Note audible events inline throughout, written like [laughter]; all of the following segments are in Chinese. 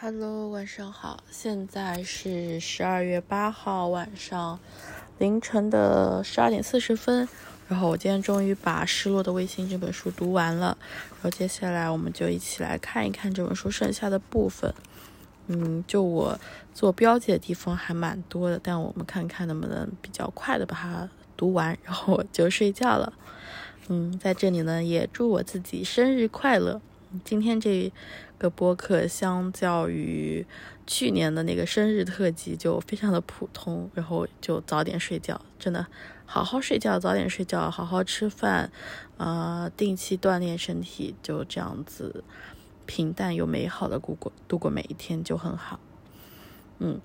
Hello，晚上好，现在是十二月八号晚上凌晨的十二点四十分。然后我今天终于把《失落的卫星》这本书读完了，然后接下来我们就一起来看一看这本书剩下的部分。嗯，就我做标记的地方还蛮多的，但我们看看能不能比较快的把它读完，然后我就睡觉了。嗯，在这里呢，也祝我自己生日快乐。今天这个播客相较于去年的那个生日特辑就非常的普通，然后就早点睡觉，真的好好睡觉，早点睡觉，好好吃饭，呃，定期锻炼身体，就这样子平淡又美好的度过度过每一天就很好。嗯，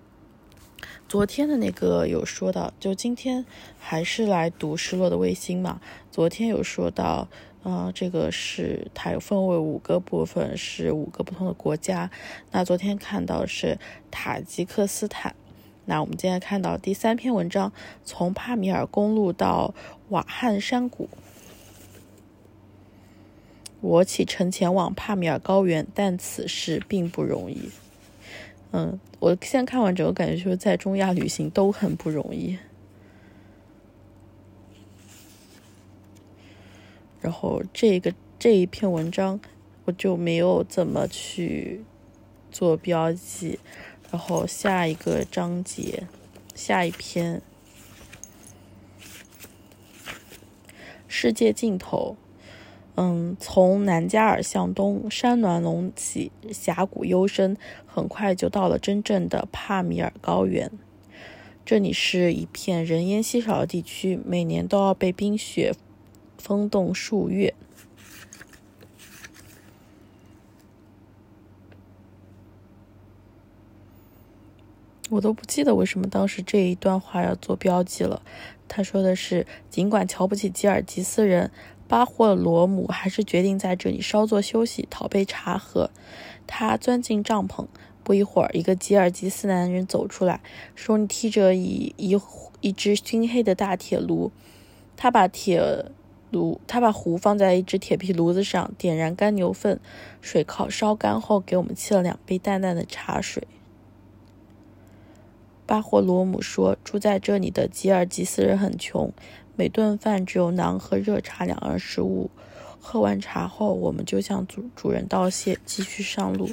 昨天的那个有说到，就今天还是来读《失落的卫星》嘛？昨天有说到。啊，这个是它有分为五个部分，是五个不同的国家。那昨天看到是塔吉克斯坦。那我们今天看到第三篇文章，从帕米尔公路到瓦罕山谷。我启程前往帕米尔高原，但此事并不容易。嗯，我现在看完整个感觉就是在中亚旅行都很不容易。然后这个这一篇文章我就没有怎么去做标记，然后下一个章节，下一篇，世界尽头，嗯，从南加尔向东，山峦隆起，峡谷幽深，很快就到了真正的帕米尔高原。这里是一片人烟稀少的地区，每年都要被冰雪。风冻数月，我都不记得为什么当时这一段话要做标记了。他说的是，尽管瞧不起吉尔吉斯人，巴霍罗姆还是决定在这里稍作休息，讨杯茶喝。他钻进帐篷，不一会儿，一个吉尔吉斯男人走出来，手里提着一一一只熏黑的大铁炉，他把铁。炉，他把壶放在一只铁皮炉子上，点燃干牛粪，水烤烧干后，给我们沏了两杯淡淡的茶水。巴霍罗姆说：“住在这里的吉尔吉斯人很穷，每顿饭只有馕和热茶两样食物。喝完茶后，我们就向主主人道谢，继续上路。”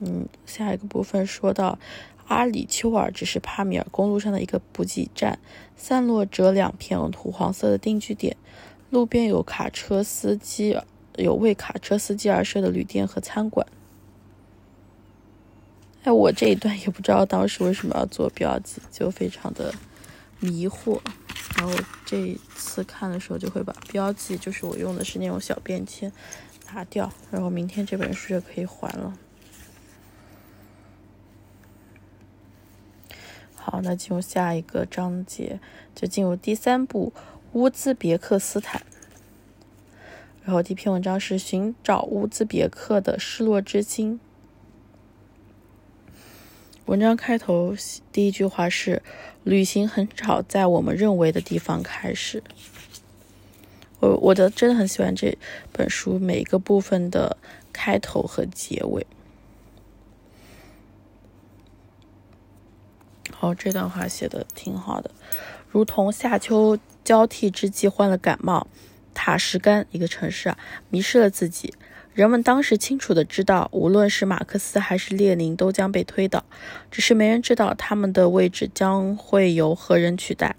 嗯，下一个部分说到。阿里丘尔只是帕米尔公路上的一个补给站，散落着两片土黄色的定居点。路边有卡车司机，有为卡车司机而设的旅店和餐馆。哎，我这一段也不知道当时为什么要做标记，就非常的迷惑。然后这一次看的时候就会把标记，就是我用的是那种小便签，拿掉。然后明天这本书就可以还了。好，那进入下一个章节，就进入第三部乌兹别克斯坦。然后第一篇文章是寻找乌兹别克的失落之心。文章开头第一句话是：旅行很少在我们认为的地方开始。我我的真的很喜欢这本书每一个部分的开头和结尾。哦，这段话写的挺好的，如同夏秋交替之际患了感冒，塔什干一个城市啊，迷失了自己。人们当时清楚的知道，无论是马克思还是列宁都将被推倒，只是没人知道他们的位置将会由何人取代。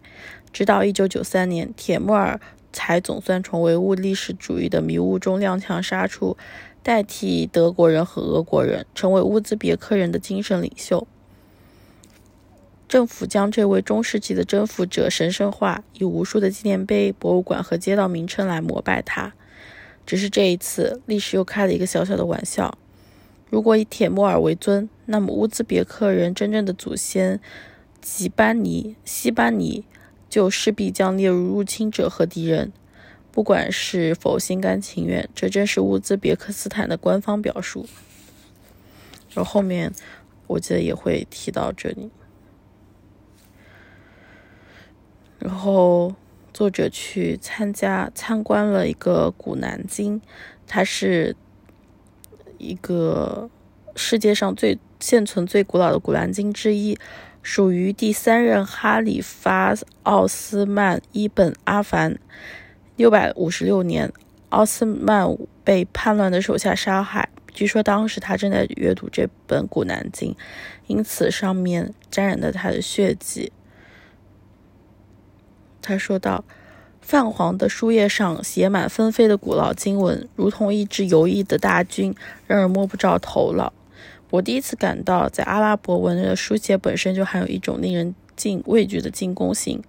直到一九九三年，铁木尔才总算从唯物历史主义的迷雾中踉跄杀出，代替德国人和俄国人，成为乌兹别克人的精神领袖。政府将这位中世纪的征服者神圣化，以无数的纪念碑、博物馆和街道名称来膜拜他。只是这一次，历史又开了一个小小的玩笑。如果以铁木尔为尊，那么乌兹别克人真正的祖先吉班尼、西班尼就势必将列入入侵者和敌人。不管是否心甘情愿，这正是乌兹别克斯坦的官方表述。而后面，我记得也会提到这里。然后，作者去参加参观了一个古南京，它是一个世界上最现存最古老的古兰经之一，属于第三任哈里发奥斯曼伊本阿凡。六百五十六年，奥斯曼被叛乱的手下杀害。据说当时他正在阅读这本古兰经，因此上面沾染了他的血迹。他说道。泛黄的书页上写满纷飞的古老经文，如同一支游弋的大军，让人摸不着头脑。我第一次感到，在阿拉伯文的书写本身就含有一种令人敬畏惧的进攻性。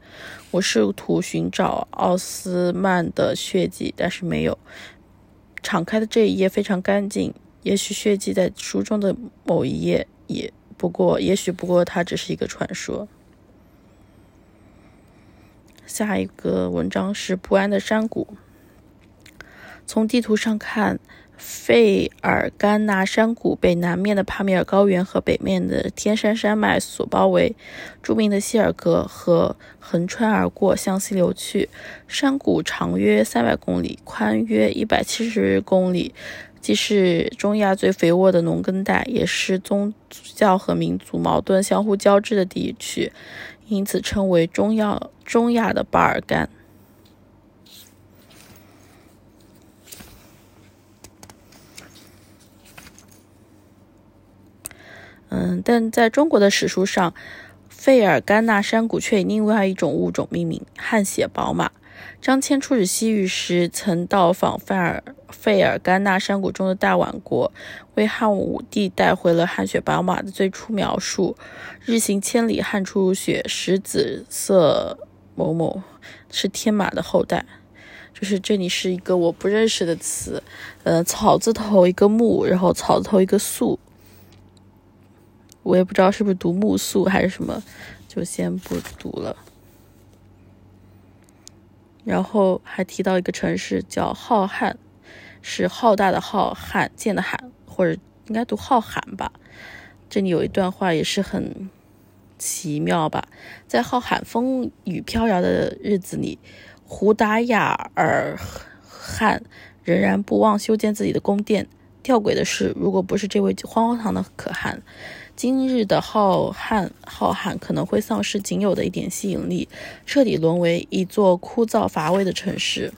我试图寻找奥斯曼的血迹，但是没有。敞开的这一页非常干净，也许血迹在书中的某一页，也不过，也许不过，它只是一个传说。下一个文章是不安的山谷。从地图上看，费尔干纳山谷被南面的帕米尔高原和北面的天山山脉所包围。著名的希尔格河横穿而过，向西流去。山谷长约三百公里，宽约一百七十公里，既是中亚最肥沃的农耕带，也是宗教和民族矛盾相互交织的地区。因此称为中亚中亚的巴尔干。嗯，但在中国的史书上，费尔干纳山谷却以另外一种物种命名——汗血宝马。张骞出使西域时，曾到访费尔费尔干纳山谷中的大宛国，为汉武帝带回了汗血宝马的最初描述：日行千里，汗出如雪，石紫色某某，是天马的后代。就是这里是一个我不认识的词，呃，草字头一个木，然后草字头一个素，我也不知道是不是读木素还是什么，就先不读了。然后还提到一个城市叫浩瀚，是浩大的浩，罕见的罕，或者应该读浩罕吧。这里有一段话也是很奇妙吧，在浩瀚风雨飘摇的日子里，胡达雅尔汗仍然不忘修建自己的宫殿。吊诡的是，如果不是这位荒唐的可汗。今日的浩瀚浩瀚可能会丧失仅有的一点吸引力，彻底沦为一座枯燥乏味的城市。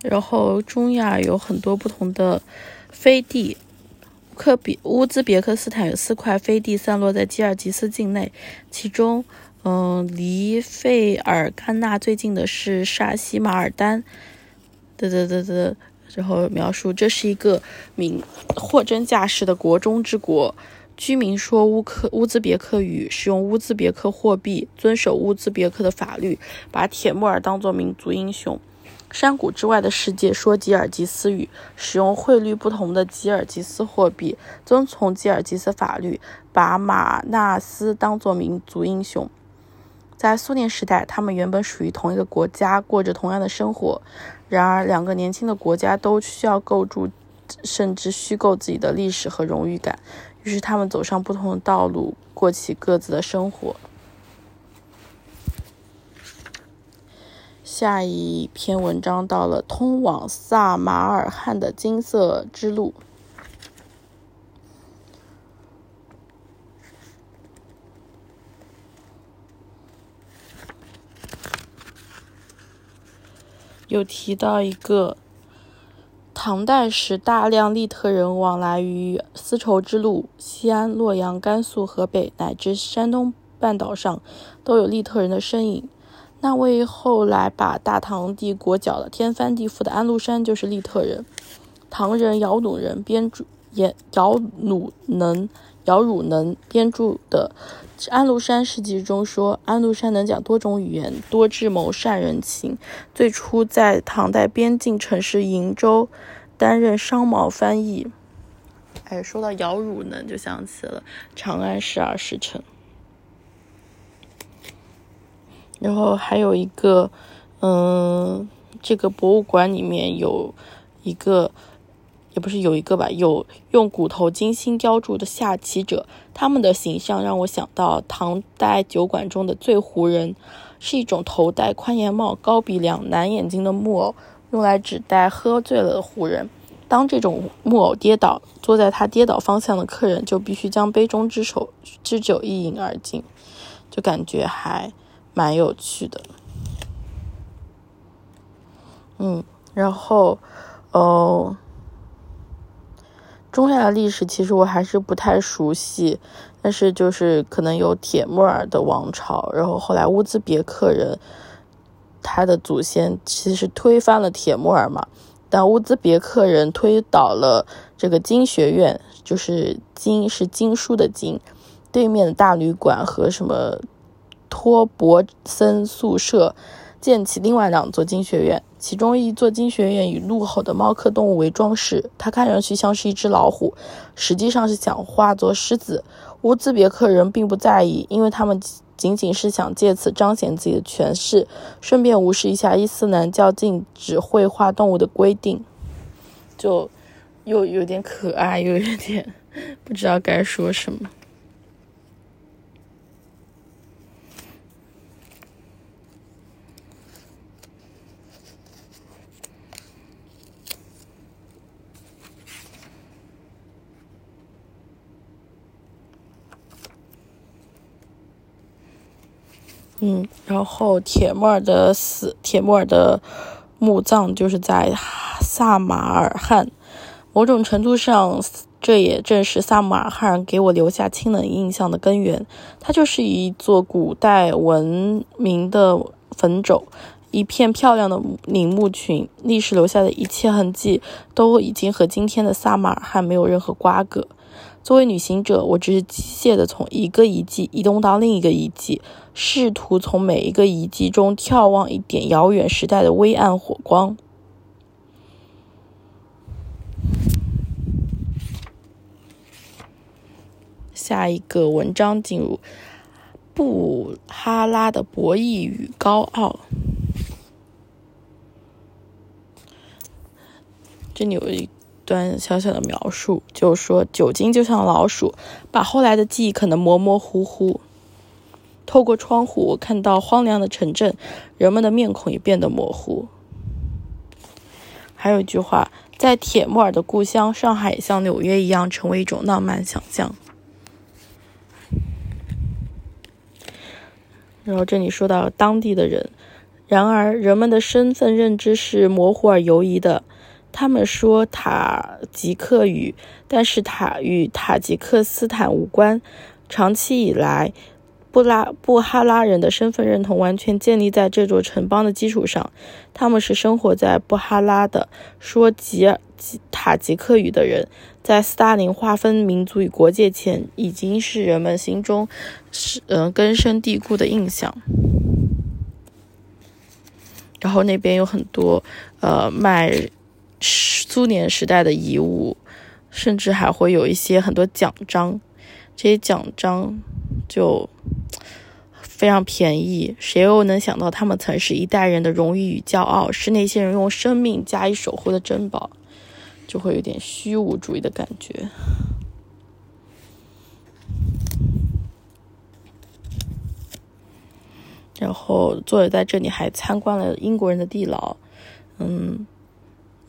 然后，中亚有很多不同的飞地。克比乌兹别克斯坦有四块飞地散落在吉尔吉斯境内，其中，嗯，离费尔干纳最近的是沙西马尔丹。嘚嘚嘚嘚，然后描述这是一个名货真价实的国中之国，居民说乌克乌兹别克语，使用乌兹别克货币，遵守乌兹别克的法律，把铁木尔当作民族英雄。山谷之外的世界说吉尔吉斯语，使用汇率不同的吉尔吉斯货币，遵从吉尔吉斯法律，把马纳斯当作民族英雄。在苏联时代，他们原本属于同一个国家，过着同样的生活。然而，两个年轻的国家都需要构筑，甚至虚构自己的历史和荣誉感，于是他们走上不同的道路，过起各自的生活。下一篇文章到了通往萨马尔罕的金色之路，有提到一个唐代时大量利特人往来于丝绸之路，西安、洛阳、甘肃、河北乃至山东半岛上都有利特人的身影。那位后来把大唐帝国搅得天翻地覆的安禄山就是利特人。唐人姚鲁人编著也姚鲁能姚汝能编著的《安禄山事迹》中说，安禄山能讲多种语言，多智谋，善人情。最初在唐代边境城市瀛州担任商贸翻译。哎，说到姚汝能，就想起了长安十二时辰。然后还有一个，嗯，这个博物馆里面有一个也不是有一个吧，有用骨头精心雕铸的下棋者，他们的形象让我想到唐代酒馆中的醉胡人，是一种头戴宽檐帽、高鼻梁、蓝眼睛的木偶，用来指代喝醉了的胡人。当这种木偶跌倒，坐在他跌倒方向的客人就必须将杯中之手之酒一饮而尽，就感觉还蛮有趣的。嗯，然后，哦。中亚的历史其实我还是不太熟悉，但是就是可能有铁木尔的王朝，然后后来乌兹别克人，他的祖先其实推翻了铁木尔嘛，但乌兹别克人推倒了这个经学院，就是经是经书的经，对面的大旅馆和什么托博森宿舍。建起另外两座经学院，其中一座经学院以怒吼的猫科动物为装饰，它看上去像是一只老虎，实际上是想化作狮子。乌兹别克人并不在意，因为他们仅仅是想借此彰显自己的权势，顺便无视一下伊斯兰教禁止绘画动物的规定，就又有点可爱，又有点 [laughs] 不知道该说什么。嗯，然后铁木尔的死，铁木尔的墓葬就是在萨马尔罕。某种程度上，这也正是萨马尔罕给我留下清冷印象的根源。它就是一座古代文明的坟冢，一片漂亮的陵墓群。历史留下的一切痕迹都已经和今天的萨马尔罕没有任何瓜葛。作为旅行者，我只是机械地从一个遗迹移动到另一个遗迹，试图从每一个遗迹中眺望一点遥远时代的微暗火光。下一个文章进入布哈拉的博弈与高傲。这里有一。段小小的描述，就是说酒精就像老鼠，把后来的记忆可能模模糊糊。透过窗户，我看到荒凉的城镇，人们的面孔也变得模糊。还有一句话，在铁木尔的故乡上海，像纽约一样，成为一种浪漫想象。然后这里说到当地的人，然而人们的身份认知是模糊而犹疑的。他们说塔吉克语，但是塔与塔吉克斯坦无关。长期以来，布拉布哈拉人的身份认同完全建立在这座城邦的基础上。他们是生活在布哈拉的说吉尔吉塔吉克语的人，在斯大林划分民族与国界前，已经是人们心中是嗯根深蒂固的印象。然后那边有很多呃卖。苏联时代的遗物，甚至还会有一些很多奖章，这些奖章就非常便宜。谁又能想到他们曾是一代人的荣誉与骄傲，是那些人用生命加以守护的珍宝，就会有点虚无主义的感觉。然后作者在这里还参观了英国人的地牢，嗯。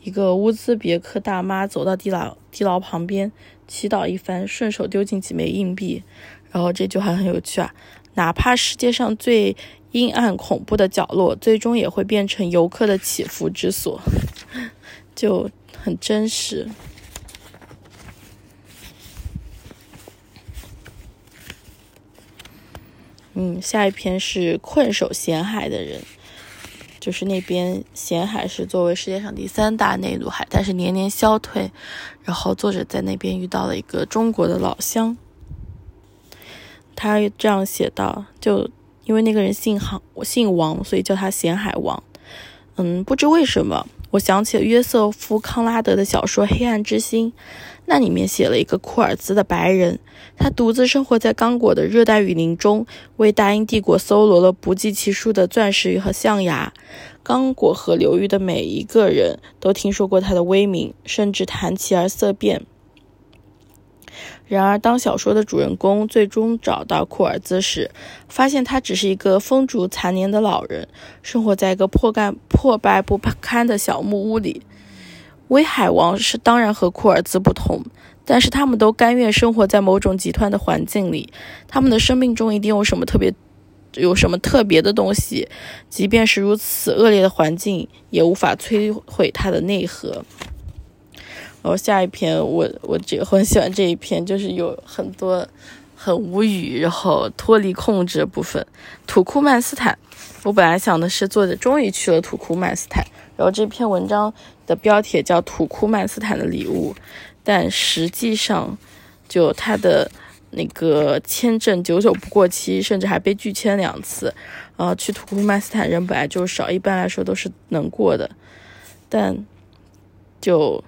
一个乌兹别克大妈走到地牢地牢旁边，祈祷一番，顺手丢进几枚硬币。然后这句话很有趣啊，哪怕世界上最阴暗恐怖的角落，最终也会变成游客的祈福之所，[laughs] 就很真实。嗯，下一篇是困守咸海的人。就是那边咸海是作为世界上第三大内陆海，但是年年消退。然后作者在那边遇到了一个中国的老乡，他这样写道：就因为那个人姓杭，我姓王，所以叫他咸海王。嗯，不知为什么，我想起了约瑟夫·康拉德的小说《黑暗之心》，那里面写了一个库尔兹的白人，他独自生活在刚果的热带雨林中，为大英帝国搜罗了不计其数的钻石和象牙。刚果河流域的每一个人都听说过他的威名，甚至谈起而色变。然而，当小说的主人公最终找到库尔兹时，发现他只是一个风烛残年的老人，生活在一个破盖破败不堪的小木屋里。威海王是当然和库尔兹不同，但是他们都甘愿生活在某种极端的环境里。他们的生命中一定有什么特别，有什么特别的东西，即便是如此恶劣的环境，也无法摧毁他的内核。然后下一篇，我我这很喜欢这一篇，就是有很多很无语，然后脱离控制的部分。土库曼斯坦，我本来想的是作者终于去了土库曼斯坦，然后这篇文章的标题叫《土库曼斯坦的礼物》，但实际上就他的那个签证久久不过期，甚至还被拒签两次。呃，去土库曼斯坦人本来就少，一般来说都是能过的，但就。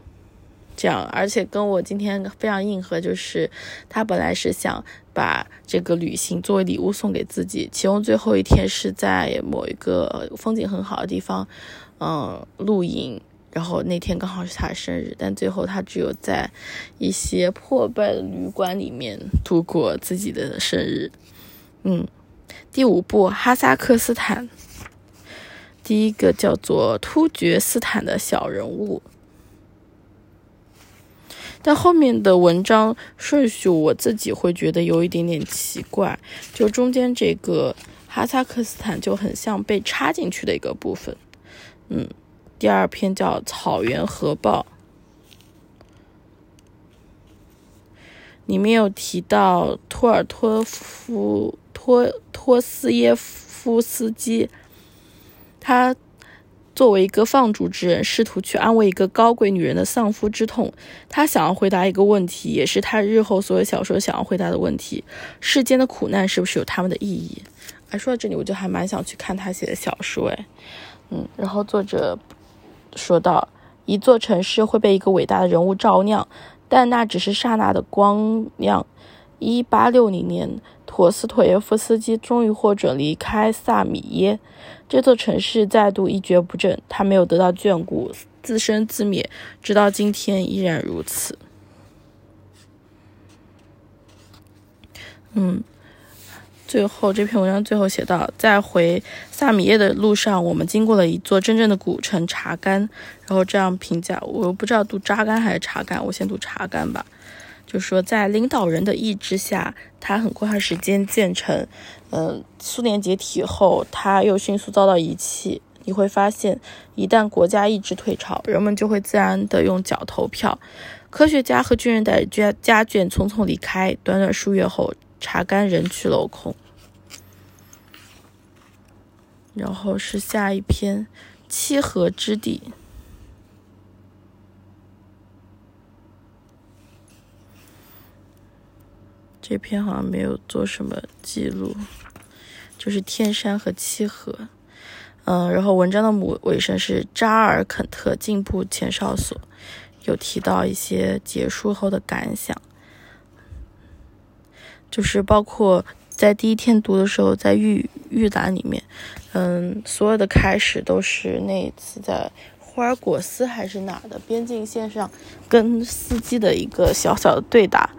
这样，而且跟我今天非常硬核，就是他本来是想把这个旅行作为礼物送给自己，其中最后一天是在某一个风景很好的地方，嗯，露营，然后那天刚好是他生日，但最后他只有在一些破败的旅馆里面度过自己的生日。嗯，第五部哈萨克斯坦，第一个叫做突厥斯坦的小人物。但后面的文章顺序我自己会觉得有一点点奇怪，就中间这个哈萨克斯坦就很像被插进去的一个部分。嗯，第二篇叫《草原核爆》，里面有提到托尔托夫托托斯耶夫斯基，他。作为一个放逐之人，试图去安慰一个高贵女人的丧夫之痛。他想要回答一个问题，也是他日后所有小说想要回答的问题：世间的苦难是不是有他们的意义？哎，说到这里，我就还蛮想去看他写的小说。哎，嗯，然后作者说到，一座城市会被一个伟大的人物照亮，但那只是刹那的光亮。一八六零年。陀斯妥耶夫斯基终于获准离开萨米耶，这座城市再度一蹶不振。他没有得到眷顾，自生自灭，直到今天依然如此。嗯，最后这篇文章最后写到，在回萨米耶的路上，我们经过了一座真正的古城查干。然后这样评价，我不知道读扎干还是查干，我先读查干吧。就说在领导人的意志下，他很快时间建成。嗯，苏联解体后，他又迅速遭到遗弃。你会发现，一旦国家意志退潮，人们就会自然的用脚投票。科学家和军人带着家眷匆匆离开。短短数月后，查干人去楼空。然后是下一篇，七河之地。这篇好像没有做什么记录，就是天山和七河，嗯，然后文章的母尾声是扎尔肯特进步前哨所，有提到一些结束后的感想，就是包括在第一天读的时候，在预预览里面，嗯，所有的开始都是那一次在霍尔果斯还是哪的边境线上跟司机的一个小小的对打。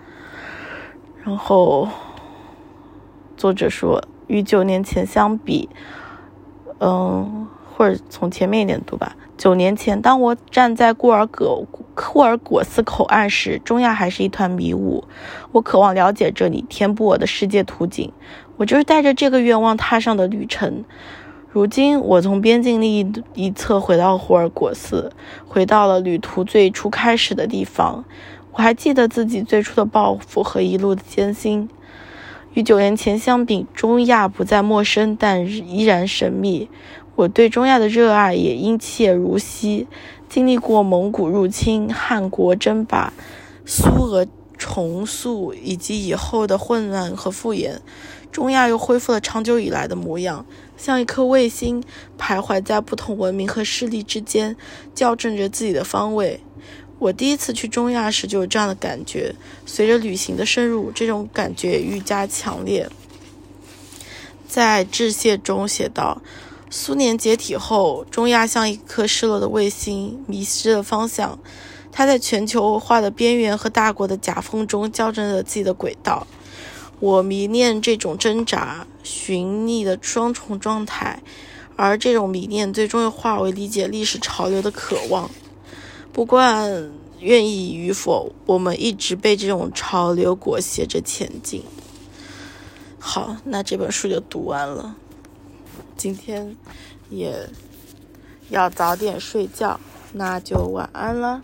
然后，作者说，与九年前相比，嗯，或者从前面一点读吧。九年前，当我站在库尔葛库尔果斯口岸时，中亚还是一团迷雾。我渴望了解这里，填补我的世界图景。我就是带着这个愿望踏上的旅程。如今，我从边境另一一侧回到霍尔果斯，回到了旅途最初开始的地方。我还记得自己最初的抱负和一路的艰辛。与九年前相比，中亚不再陌生，但依然神秘。我对中亚的热爱也殷切如昔。经历过蒙古入侵、汉国争霸、苏俄重塑以及以后的混乱和复原，中亚又恢复了长久以来的模样，像一颗卫星徘徊在不同文明和势力之间，校正着自己的方位。我第一次去中亚时就有这样的感觉，随着旅行的深入，这种感觉愈加强烈。在致谢中写道：“苏联解体后，中亚像一颗失落的卫星，迷失了方向。它在全球化的边缘和大国的夹缝中校正着自己的轨道。我迷恋这种挣扎、寻觅的双重状态，而这种迷恋最终又化为理解历史潮流的渴望。”不管愿意与否，我们一直被这种潮流裹挟着前进。好，那这本书就读完了。今天也要早点睡觉，那就晚安了。